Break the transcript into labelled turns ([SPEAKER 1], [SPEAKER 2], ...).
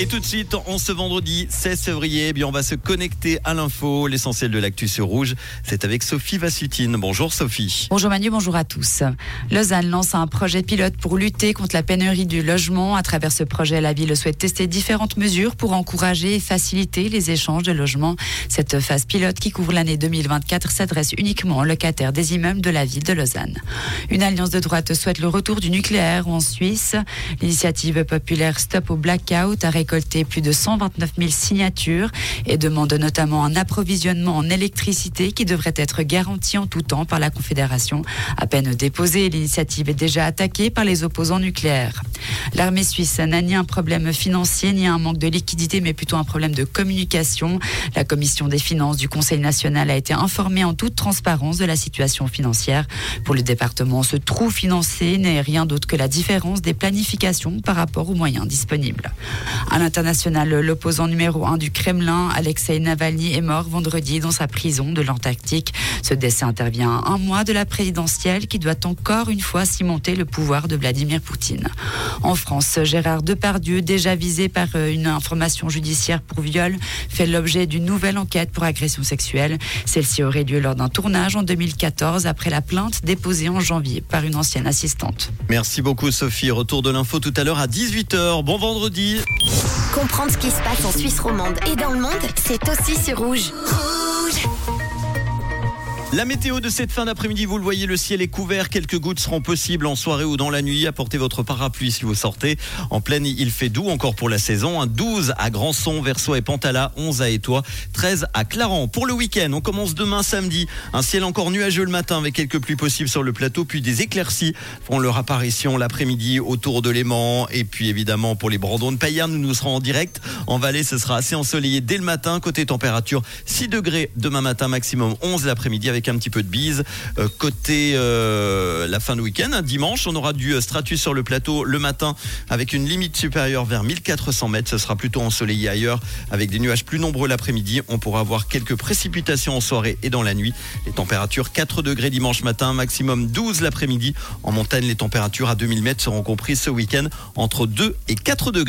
[SPEAKER 1] Et tout de suite, en ce vendredi 16 février, eh bien on va se connecter à l'info. L'essentiel de l'actu sur Rouge, c'est avec Sophie Vassutine. Bonjour Sophie.
[SPEAKER 2] Bonjour Manu, bonjour à tous. Lausanne lance un projet pilote pour lutter contre la pénurie du logement. À travers ce projet, la ville souhaite tester différentes mesures pour encourager et faciliter les échanges de logements. Cette phase pilote qui couvre l'année 2024 s'adresse uniquement aux locataires des immeubles de la ville de Lausanne. Une alliance de droite souhaite le retour du nucléaire en Suisse. L'initiative populaire Stop au Blackout a récolté plus de 129 000 signatures et demande notamment un approvisionnement en électricité qui devrait être garanti en tout temps par la Confédération. À peine déposée, l'initiative est déjà attaquée par les opposants nucléaires. L'armée suisse n'a ni un problème financier ni un manque de liquidité, mais plutôt un problème de communication. La commission des finances du Conseil national a été informée en toute transparence de la situation financière. Pour le département, ce trou financier n'est rien d'autre que la différence des planifications par rapport aux moyens disponibles. À l'international, l'opposant numéro un du Kremlin, Alexei Navalny, est mort vendredi dans sa prison de l'Antarctique. Ce décès intervient un mois de la présidentielle qui doit encore une fois cimenter le pouvoir de Vladimir Poutine. France, Gérard Depardieu, déjà visé par euh, une information judiciaire pour viol, fait l'objet d'une nouvelle enquête pour agression sexuelle. Celle-ci aurait lieu lors d'un tournage en 2014 après la plainte déposée en janvier par une ancienne assistante.
[SPEAKER 1] Merci beaucoup Sophie. Retour de l'info tout à l'heure à 18h. Bon vendredi.
[SPEAKER 3] Comprendre ce qui se passe en Suisse romande et dans le monde, c'est aussi sur Rouge. Rouge
[SPEAKER 1] La météo de cette fin d'après-midi, vous le voyez, le ciel est couvert. Quelques gouttes seront possibles en soirée ou dans la nuit. Apportez votre parapluie si vous sortez. En pleine, il fait doux encore pour la saison. Un 12 à Grandson, Versoix et Pantala, 11 à Étoile, 13 à Clarence. Pour le week-end, on commence demain samedi. Un ciel encore nuageux le matin avec quelques pluies possibles sur le plateau, puis des éclaircies font leur apparition l'après-midi autour de Léman. Et puis évidemment, pour les Brandons de Payerne, nous nous serons en direct. En Valais, ce sera assez ensoleillé dès le matin. Côté température, 6 degrés demain matin, maximum 11 l'après-midi avec un petit peu de bise. Euh, côté euh, la fin de week-end, hein, dimanche, on aura du euh, stratus sur le plateau le matin avec une limite supérieure vers 1400 mètres. Ce sera plutôt ensoleillé ailleurs avec des nuages plus nombreux l'après-midi. On pourra avoir quelques précipitations en soirée et dans la nuit. Les températures 4 degrés dimanche matin, maximum 12 l'après-midi. En montagne, les températures à 2000 mètres seront comprises ce week-end entre 2 et 4 degrés.